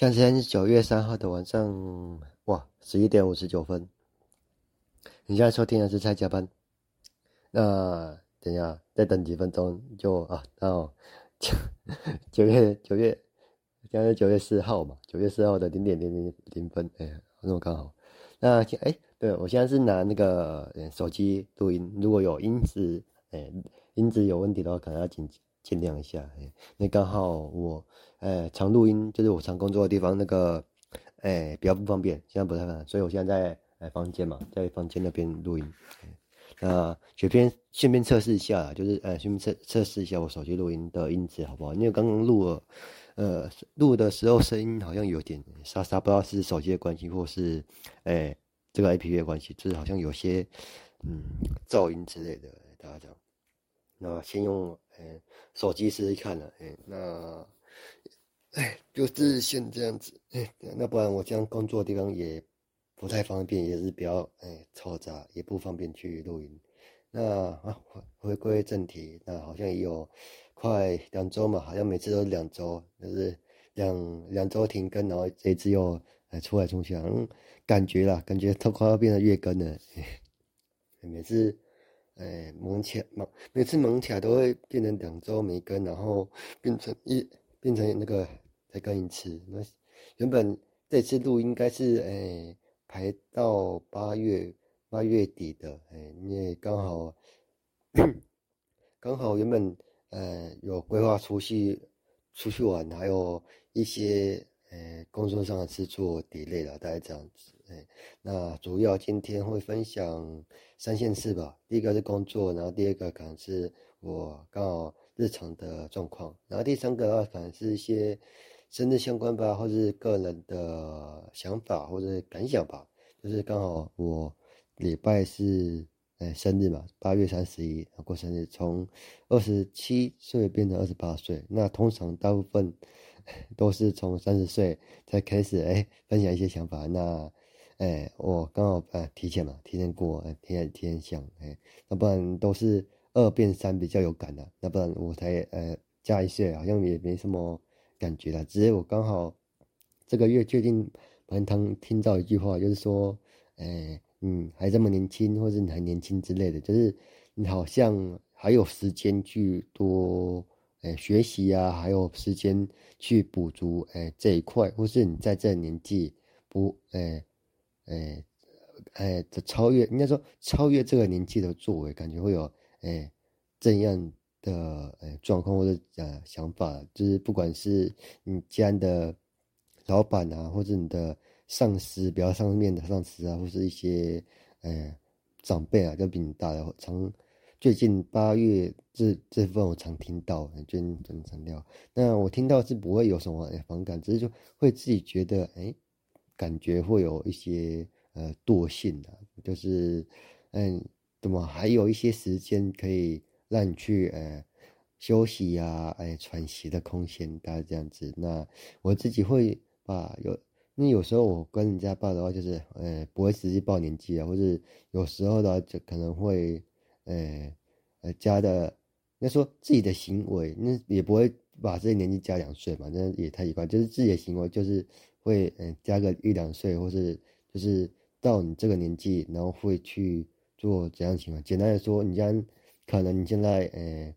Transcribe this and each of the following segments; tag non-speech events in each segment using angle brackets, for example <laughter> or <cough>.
现在是九月三号的晚上，哇，十一点五十九分。你现在收听的是蔡加班。那等一下，再等几分钟就啊，到九九月九月，现在是九月四号嘛，九月四号的零点零零零分，哎，那么刚好。那哎，对我现在是拿那个手机录音，如果有音质，哎，音质有问题的话，可能要紧急见谅一下。哎，那刚好我。哎，常录音就是我常工作的地方，那个，哎，比较不方便，现在不太方便，所以我现在在哎房间嘛，在房间那边录音。那顺便顺便测试一下，就是哎，顺便测测试一下我手机录音的音质好不好？因为刚刚录了，呃，录的时候声音好像有点沙沙，不知道是手机的关系，或是哎这个 APP 的关系，就是好像有些嗯噪音之类的，大家讲。那先用哎手机试试看了，哎，那。哎，就是先这样子，哎，那不然我这样工作的地方也不太方便，也是比较哎嘈杂，也不方便去录音。那啊，回归正题，那好像也有快两周嘛，好像每次都是两周，就是两两周停更，然后这一次又哎出来重去，嗯，感觉啦，感觉都快要变成月更了。每次哎忙起来忙，每次忙起来都会变成两周没更，然后变成一。变成那个再更一次，那原本这次录应该是诶、排到八月八月底的，诶、因为刚好 <coughs> 刚好原本呃有规划出去出去玩，还有一些诶、欸、工作上的事做 delay 了，大概这样子，诶、欸，那主要今天会分享三件事吧，第一个是工作，然后第二个可能是我刚好。日常的状况，然后第三个的话，可能是一些生日相关吧，或是个人的想法或者感想吧。就是刚好我礼拜是哎生日嘛，八月三十一过生日，从二十七岁变成二十八岁。那通常大部分 <laughs> 都是从三十岁才开始哎分享一些想法。那哎我刚好哎提前嘛，提前过，哎提前提前想哎，要不然都是。二变三比较有感的，要不然我才呃加一岁，好像也没什么感觉了。只是我刚好这个月最近蛮常听到一句话，就是说，哎，嗯，还这么年轻，或者你还年轻之类的，就是你好像还有时间去多哎学习啊，还有时间去补足哎这一块，或是你在这年纪不哎哎哎的超越，应该说超越这个年纪的作为，感觉会有。哎，这样的哎状况或者呃想法，就是不管是你家的老板啊，或者你的上司，比较上面的上司啊，或是一些哎长辈啊，就比你大的，常最近八月这这份我常听到，最近真常聊。那我听到是不会有什么反感，只是就会自己觉得哎，感觉会有一些呃惰性的，就是嗯。怎么还有一些时间可以让你去呃休息呀、啊，哎喘息的空间，大概这样子。那我自己会把有，那有时候我跟人家报的话，就是呃不会直接报年纪啊，或者有时候的话就可能会呃呃加的，那说自己的行为，那也不会把这些年纪加两岁嘛，那也太奇怪。就是自己的行为就是会嗯、加个一两岁，或是就是到你这个年纪，然后会去。做怎样情况？简单的说，你像可能你现在呃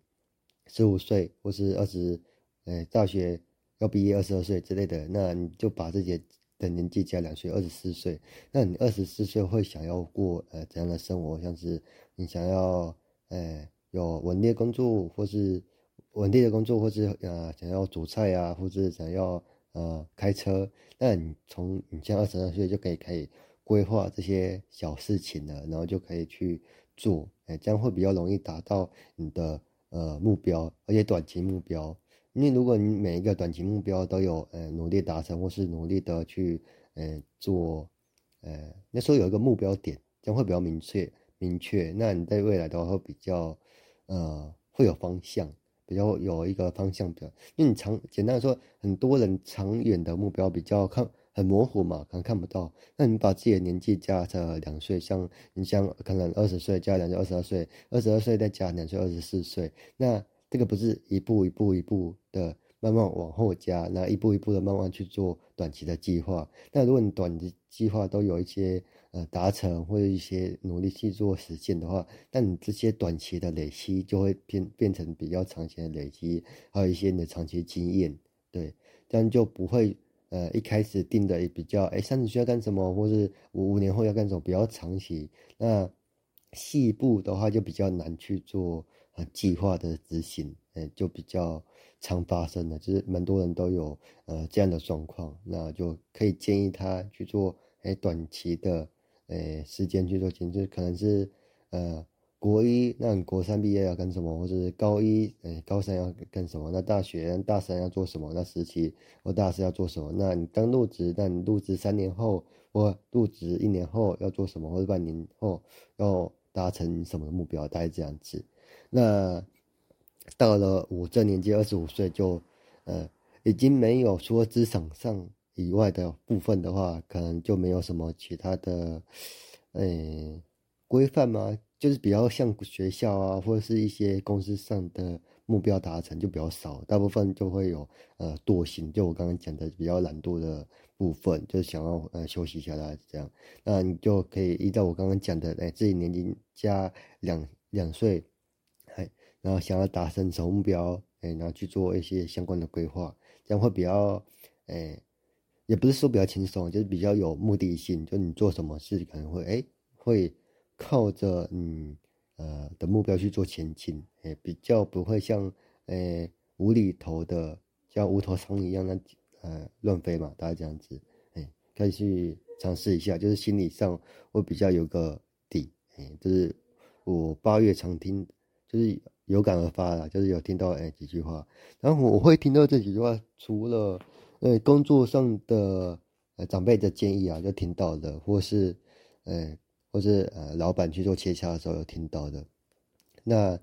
十五岁，或是二十，呃大学要毕业二十二岁之类的，那你就把自己的年纪加两岁，二十四岁。那你二十四岁会想要过呃怎样的生活？像是你想要呃有稳定的工作，或是稳定的工作，或是呃想要煮菜啊，或是想要呃开车。那你从你像二十二岁就可以开始。规划这些小事情了，然后就可以去做，哎，这样会比较容易达到你的呃目标，而且短期目标。因为如果你每一个短期目标都有呃努力达成，或是努力的去呃做，呃那时候有一个目标点，这样会比较明确明确。那你在未来的话会比较呃会有方向，比较有一个方向比较。因为你长简单的说，很多人长远的目标比较看。很模糊嘛，可能看不到。那你把自己的年纪加成两岁，像你像可能二十岁加两岁，二十二岁，二十二岁再加两岁，二十四岁。那这个不是一步一步一步的慢慢往后加，那一步一步的慢慢去做短期的计划。那如果你短期计划都有一些呃达成或者一些努力去做实现的话，那你这些短期的累积就会变变成比较长期的累积，还有一些你的长期经验，对，这样就不会呃一开始定的也比较哎三十岁要干什么，或是五五年后要干什么比较长期，那细部的话就比较难去做呃计划的执行，呃就比较。常发生的，就是蛮多人都有呃这样的状况，那就可以建议他去做诶短期的诶时间去做前，就是可能是呃国一，那你国三毕业要干什么，或者是高一诶高三要干什么，那大学大三要做什么，那实习或大四要做什么，那你刚入职，那你入职三年后或入职一年后要做什么，或者半年后要达成什么目标，大概这样子，那。到了我这年纪，二十五岁就，呃，已经没有说职场上以外的部分的话，可能就没有什么其他的，呃，规范吗？就是比较像学校啊，或者是一些公司上的目标达成就比较少，大部分就会有呃惰性，就我刚刚讲的比较懒惰的部分，就是想要呃休息一下来这样，那你就可以依照我刚刚讲的，哎，自己年龄加两两岁。然后想要达成什么目标，哎，然后去做一些相关的规划，这样会比较，哎，也不是说比较轻松，就是比较有目的性。就你做什么事可能会，哎，会靠着你呃的目标去做前进，哎，比较不会像，哎，无厘头的像无头苍蝇一样那呃乱飞嘛，大概这样子，哎，可以去尝试一下，就是心理上会比较有个底，哎，就是我八月常听，就是。有感而发啦，就是有听到哎几句话，然后我会听到这几句话，除了呃工作上的呃长辈的建议啊，就听到的，或是呃或是呃老板去做切磋的时候有听到的。那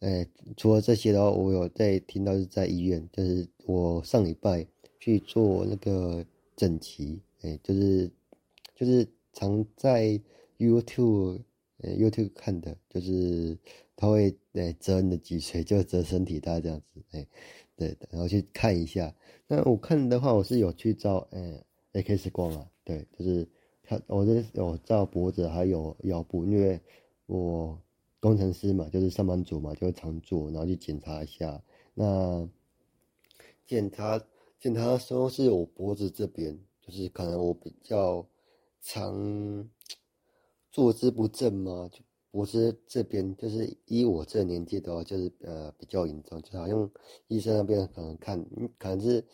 呃除了这些的话，我有在听到是在医院，就是我上礼拜去做那个整齐，哎，就是就是常在 YouTube 呃 YouTube 看的，就是。他会诶折你的脊髓，就折身体，大这样子，诶对，然后去看一下。那我看的话，我是有去照诶 X 光啊，对，就是他，我是有照脖子还有腰部，因为我工程师嘛，就是上班族嘛，就会常做，然后去检查一下。那检查检查的时候是我脖子这边，就是可能我比较常坐姿不正嘛，就。我是这边，就是依我这年纪的话，就是呃比较严重，就好像医生那边可能看，可能是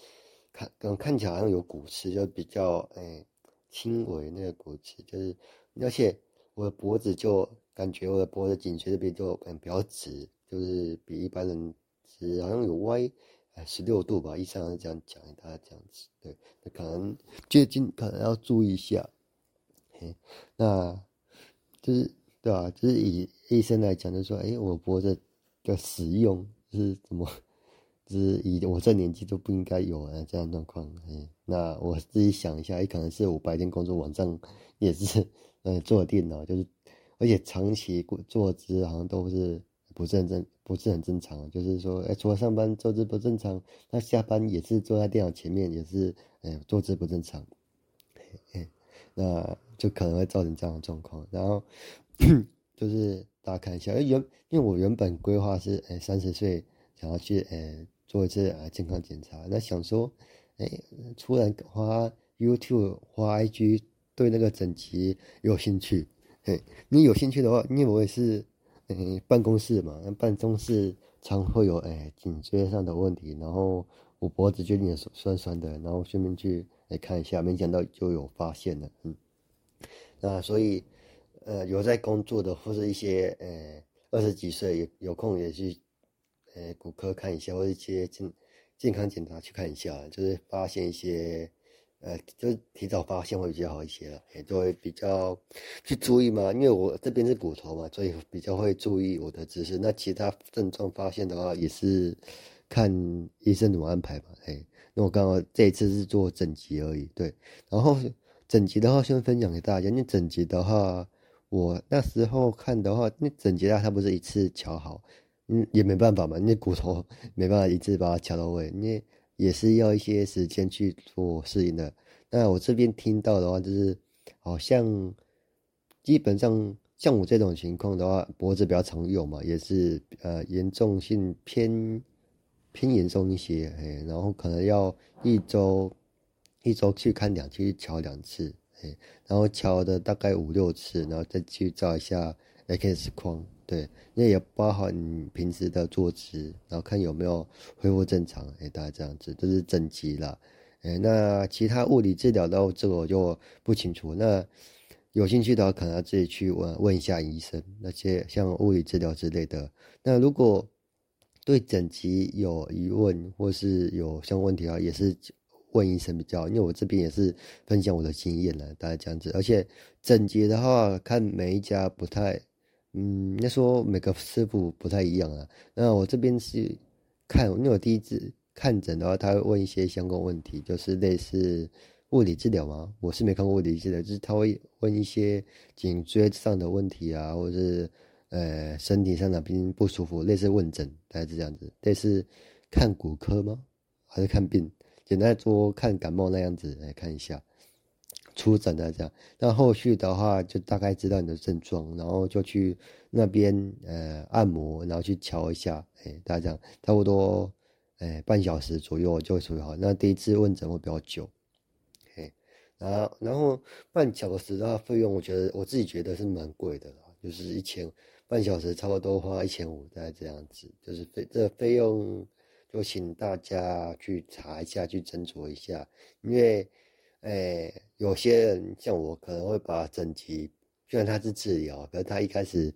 看，可能看起来好像有骨刺，就比较诶轻微那个骨刺，就是而且我的脖子就感觉我的脖子颈椎这边就嗯比较直，就是比一般人直，好像有歪呃十六度吧，医生是这样讲，大概这样子，对，那可能最近可能要注意一下，嘿，那就是。对啊，就是以医生来讲，就是说，哎，我脖子的使用是怎么，就是以我这年纪都不应该有啊这样状况。哎，那我自己想一下，哎，可能是我白天工作，晚上也是，呃，坐电脑，就是，而且长期坐姿好像都是不是很正，不是很正常。就是说，哎，除了上班坐姿不正常，那下班也是坐在电脑前面，也是，哎，坐姿不正常。<laughs> 哎，那就可能会造成这样的状况，然后。就是大家看一下，原因为我原本规划是，诶三十岁想要去，诶做一次呃健康检查。那想说，诶突然花 YouTube 花 IG 对那个整齐有兴趣，诶你有兴趣的话，因为我也是，诶办公室嘛，那办公室常会有，诶颈椎上的问题，然后我脖子就有点酸酸的，然后顺便去，诶看一下，没想到就有发现了，嗯，那所以。呃，有在工作的，或者一些呃二十几岁有有空也去呃骨科看一下，或者一些健健康检查去看一下，就是发现一些呃，就是提早发现会比较好一些了，也就会比较去注意嘛。因为我这边是骨头嘛，所以比较会注意我的姿势。那其他症状发现的话，也是看医生怎么安排嘛。哎，那我刚好这一次是做整脊而已，对。然后整脊的话，先分享给大家，因为整脊的话。我那时候看的话，那整节啊，它不是一次乔好，嗯，也没办法嘛，那骨头没办法一次把它敲到位，那也是要一些时间去做适应的。那我这边听到的话，就是好像基本上像我这种情况的话，脖子比较常用嘛，也是呃严重性偏偏严重一些，哎，然后可能要一周一周去看两次，去瞧两次，然后敲的大概五六次，然后再去照一下 X 光，对，那也包含你平时的坐姿，然后看有没有恢复正常，哎，大概这样子，这是整齐啦。哎，那其他物理治疗的这个我就不清楚。那有兴趣的话，可能要自己去问问一下医生，那些像物理治疗之类的。那如果对整脊有疑问或是有相关问题啊，也是问医生比较。因为我这边也是分享我的经验了，大概这样子。而且整洁的话，看每一家不太，嗯，那说每个师傅不太一样啊。那我这边是看，因为我第一次。看诊的话，他会问一些相关问题，就是类似物理治疗吗？我是没看过物理治疗，就是他会问一些颈椎上的问题啊，或者是呃身体上哪边不舒服，类似问诊，大概是这样子。类似看骨科吗？还是看病？简单说，看感冒那样子来看一下，出诊的这样。那后续的话，就大概知道你的症状，然后就去那边呃按摩，然后去瞧一下，哎，大家这样差不多。哎，半小时左右就会处理好。那第一次问诊会比较久，嘿，然后然后半小时的话费用，我觉得我自己觉得是蛮贵的，就是一千半小时差不多花一千五，大概这样子。就是费这费用，就请大家去查一下，去斟酌一下。因为，哎，有些人像我可能会把整脊，虽然他是治疗，可是他一开始。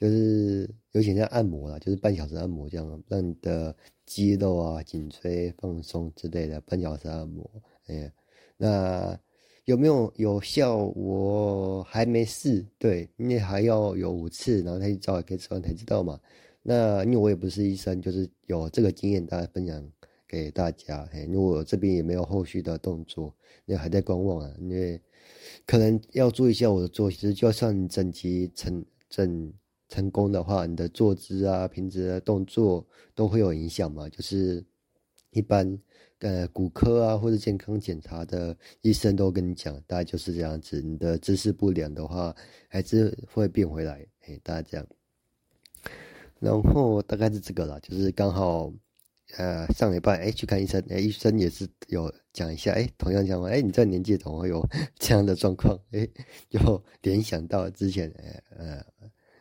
就是有点像按摩啦，就是半小时按摩这样，让你的肌肉啊、颈椎放松之类的，半小时按摩。哎，那有没有有效？我还没试，对，因为还要有五次，然后他去照 X 光才知道嘛。那因为我也不是医生，就是有这个经验，大家分享给大家。哎，因为我这边也没有后续的动作，那还在观望啊。因为可能要注意一下我的作息，就算整脊成整。成功的话，你的坐姿啊、平时的动作都会有影响嘛。就是一般呃骨科啊或者健康检查的医生都跟你讲，大概就是这样子。你的姿势不良的话，还是会变回来。哎，大家这样。然后大概是这个啦，就是刚好呃上礼拜哎去看医生，哎医生也是有讲一下，哎同样讲话，哎你这年纪怎么会有这样的状况？哎，就联想到之前呃呃。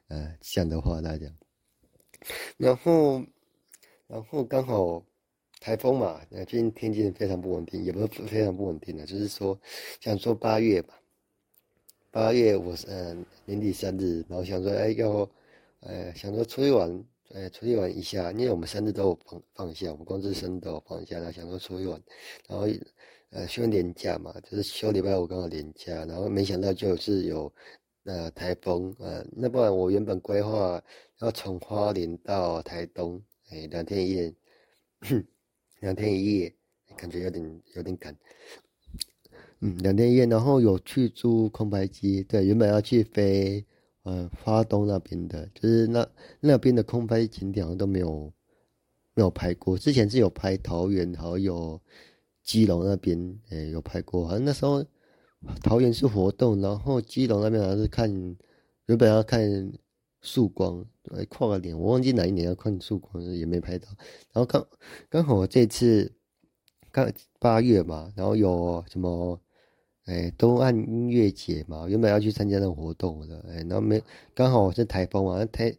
呃，讲的话大家，然后，然后刚好台风嘛，那最近天气非常不稳定，也不是非常不稳定的，就是说想说八月吧，八月我嗯、呃、年底生日，然后想说哎要，呃想说出去玩，呃出去玩一下，因为我们生日都有放放假，我们公司生日都有放假，然后想说出去玩，然后呃休年假嘛，就是休礼拜五刚好年假，然后没想到就是有。呃，台风，呃，那不然我原本规划要从花莲到台东，哎、两天一夜，<coughs> 两天一夜，感觉有点有点赶，嗯，两天一夜，然后有去租空白机，对，原本要去飞，呃，花东那边的，就是那那边的空拍景点都没有没有拍过，之前是有拍桃园，还有基隆那边，哎、欸，有拍过，好像那时候。桃园是活动，然后基隆那边好像是看，原本要看曙光，哎，跨个年，我忘记哪一年要看曙光，也没拍到。然后刚刚好这次刚八月嘛，然后有什么，哎，东岸音乐节嘛，原本要去参加那个活动的，哎，然后没刚好是台风嘛，台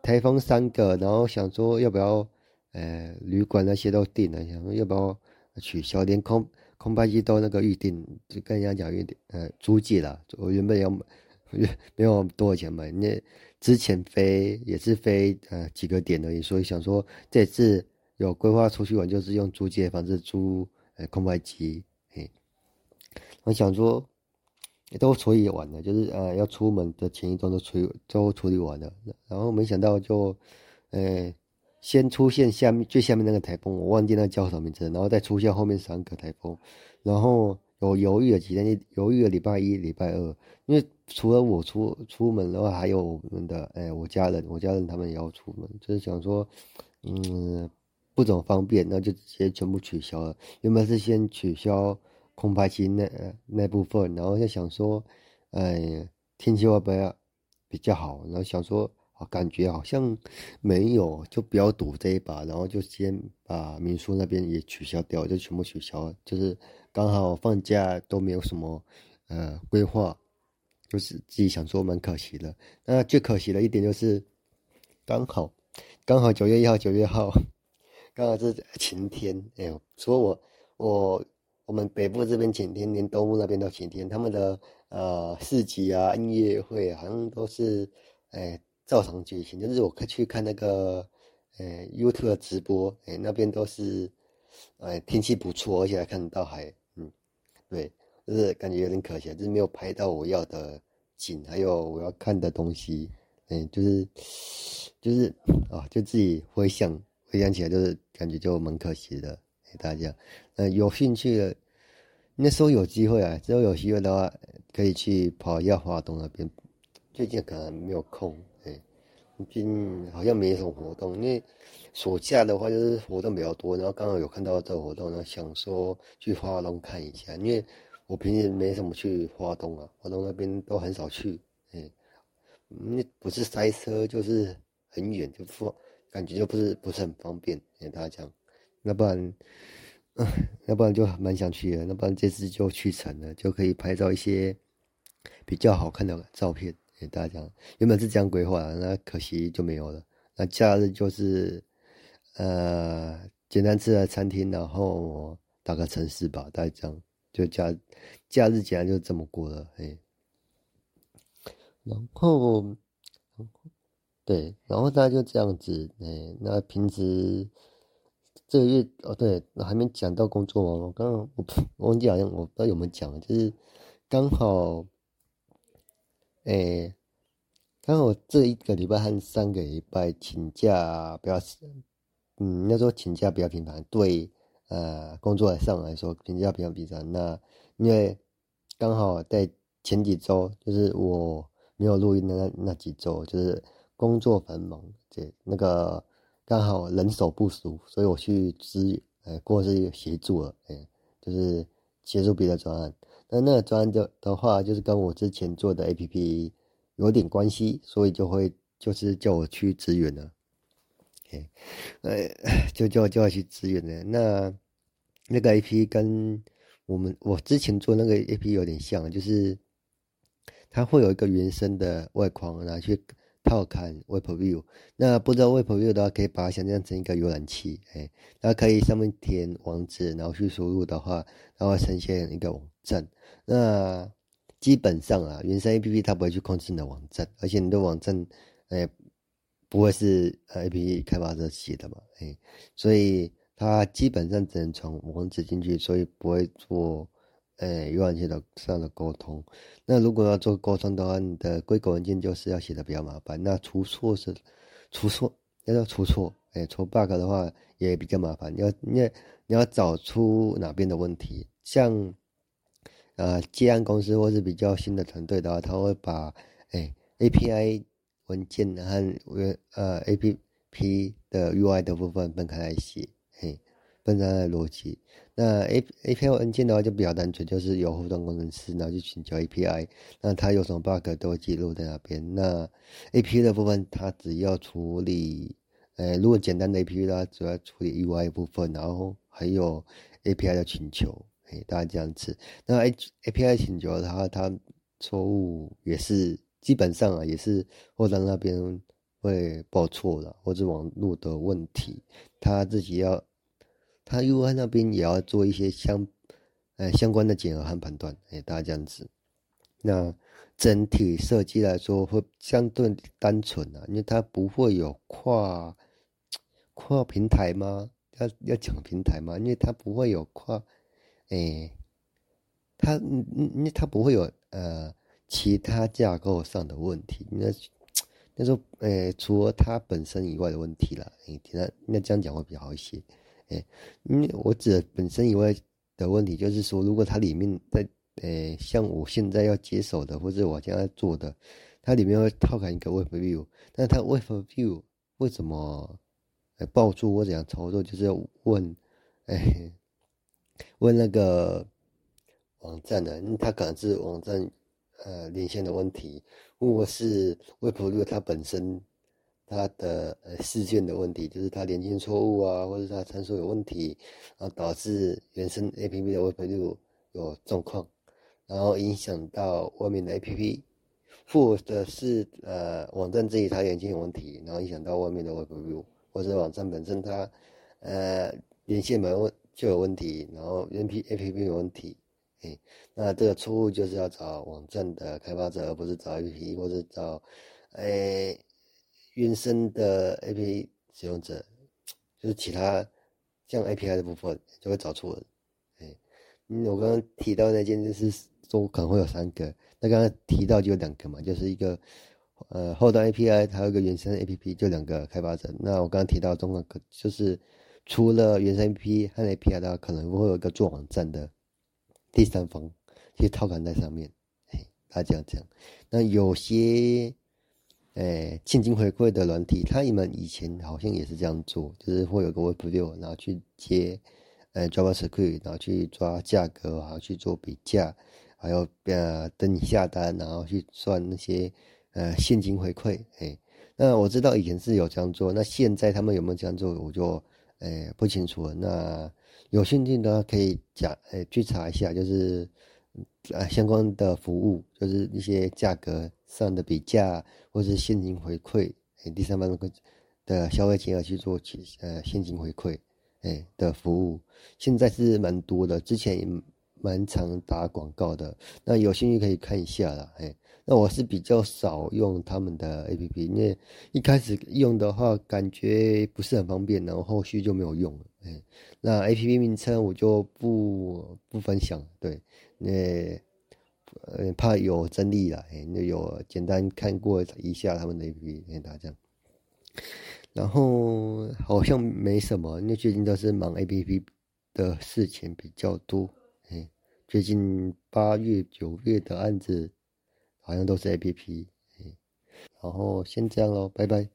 台风三个，然后想说要不要，呃，旅馆那些都订了，想说要不要取消，连空。空拍机都那个预定，就跟人家讲预定，呃，租借了。我原本要没有多少钱买，那之前飞也是飞呃几个点而已，所以想说这次有规划出去玩，就是用租借方式租呃空拍机。我想说都处理完了，就是呃要出门的前一段都处理都处理完了，然后没想到就呃。先出现下面最下面那个台风，我忘记那叫什么名字，然后再出现后面三个台风，然后我犹豫了几天，犹豫了礼拜一、礼拜二，因为除了我出出门的话，还有我们的哎，我家人，我家人他们也要出门，就是想说，嗯，不怎么方便，那就直接全部取消了。原本是先取消空白期那那部分，然后就想说，哎，天气会不会比较好？然后想说，感觉好像没有，就不要赌这一把，然后就先把民宿那边也取消掉，就全部取消。就是刚好放假都没有什么呃规划，就是自己想说蛮可惜的。那最可惜的一点就是，刚好刚好九月一号，九月号刚好是晴天。哎呦，说我我我们北部这边晴天，连东部那边都晴天。他们的呃市集啊、音乐会好像都是哎。照常举行，就是我去看那个，呃，YouTube 的直播，哎，那边都是，哎，天气不错，而且还看得到海，嗯，对，就是感觉有点可惜，就是没有拍到我要的景，还有我要看的东西，哎，就是，就是啊，就自己回想回想起来，就是感觉就蛮可惜的，给大家，呃，有兴趣的，那时候有机会啊，之后有机会的话，可以去跑一下花东那边，最近可能没有空。最近好像没什么活动，因为暑假的话就是活动比较多，然后刚好有看到这个活动，然后想说去花东看一下，因为我平时没什么去花东啊，花东那边都很少去，哎，那不是塞车就是很远，就不感觉就不是不是很方便，给大家讲，要不然，嗯，要不然就蛮想去的，要不然这次就去成了，就可以拍照一些比较好看的照片。给大家，原本是这样规划，那可惜就没有了。那假日就是，呃，简单吃的餐厅，然后打个城市吧，大概这样。就假假日竟然就这么过了，嘿。然后，对，然后大家就这样子，哎，那平时这个月哦，对，还没讲到工作哦。我刚刚我忘记好像我不知道有没有讲，就是刚好。诶，刚好这一个礼拜和上个礼拜请假比较，嗯，那时候请假比较频繁，对，呃，工作上来说请假比较频繁。那因为刚好在前几周，就是我没有录音的那那几周，就是工作繁忙，这，那个刚好人手不足，所以我去支，呃，或是协助了，就是协助别的专案。那那个专案的的话，就是跟我之前做的 APP 有点关系，所以就会就是叫我去支援了。哎，就叫叫我去支援了。那那个 APP 跟我们我之前做那个 APP 有点像，就是它会有一个原生的外框拿去套看 Web View。那不知道 Web View 的话，可以把它想象成一个浏览器。哎，那可以上面填网址，然后去输入的话，然后呈现一个网站。那基本上啊，原生 A P P 它不会去控制你的网站，而且你的网站，哎，不会是 A P P 开发者写的嘛，哎，所以它基本上只能从网址进去，所以不会做，哎，浏览器的上的沟通。那如果要做沟通的话，你的规格文件就是要写的比较麻烦。那出错是出错，要要出错，哎，出 bug 的话也比较麻烦。你要你要你要找出哪边的问题，像。呃，接案公司或是比较新的团队的话，他会把哎 API 文件和呃 APP 的 UI 的部分分开来写，分开来逻辑。那 A API 文件的话就比较单纯，就是有互动工程师然后去请求 API，那他有什么 bug 都会记录在那边。那 A P 的部分，它只要处理，呃，如果简单的 APP 的话，主要处理 UI 部分，然后还有 API 的请求。大概这样子，那 A A P I 请求的话它错误也是基本上啊，也是后端那边会报错了，或者网络的问题，他自己要，他 U I 那边也要做一些相，呃相关的检核和判断，哎，大家这样子，那整体设计来说会相对单纯啊，因为它不会有跨跨平台吗？要要讲平台吗？因为它不会有跨。诶，它嗯嗯，那它不会有呃其他架构上的问题，那那说诶，除了它本身以外的问题了，诶，那那这样讲会比较好一些，诶，因为我指的本身以外的问题，就是说如果它里面在诶，像我现在要接手的，或者我现在做的，它里面会套开一个 Web View，但它 Web View 为什么呃报出或怎样操作，就是要问，哎，<laughs> 问那个网站的，它可能是网站呃连线的问题，或是 Webview 它本身它的呃事件的问题，就是它连线错误啊，或者它参数有问题，然后导致原生 APP 的 Web6 有状况，然后影响到外面的 APP。或者是呃网站自己它连接有问题，然后影响到外面的 Web View，或者网站本身它呃连线没问就有问题，然后 N P A P P 有问题，哎，那这个错误就是要找网站的开发者，而不是找 A P P 或者找哎原生的 A P P 使用者，就是其他像 A P I 的部分就会找错了，哎，嗯，我刚刚提到那件就是。说可能会有三个，那刚刚提到就有两个嘛，就是一个呃后端 API，还有一个原生 APP，就两个开发者。那我刚刚提到中间可就是除了原生 APP 和 API 的话，可能会有一个做网站的第三方去套杆在上面，哎，大家这样讲。那有些诶现金回馈的软体，他们以前好像也是这样做，就是会有个 Web6，然后去接呃 JavaScript，然后去抓价格，然后去做比价。还有呃，等你下单，然后去算那些呃现金回馈，哎，那我知道以前是有这样做，那现在他们有没有这样做，我就哎不清楚了。那有兴趣的话可以讲，哎去查一下，就是呃相关的服务，就是一些价格上的比价，或是现金回馈，哎第三方的消费金额去做起呃现金回馈，哎的服务，现在是蛮多的，之前也。蛮常打广告的，那有兴趣可以看一下啦。哎，那我是比较少用他们的 APP，因为一开始用的话感觉不是很方便，然后后续就没有用了。哎，那 APP 名称我就不不分享，对，那呃怕有争议啦。哎，那有简单看过一下他们的 APP，给大家。然后好像没什么，因为最近都是忙 APP 的事情比较多。最近八月、九月的案子，好像都是 APP，然后先这样喽，拜拜。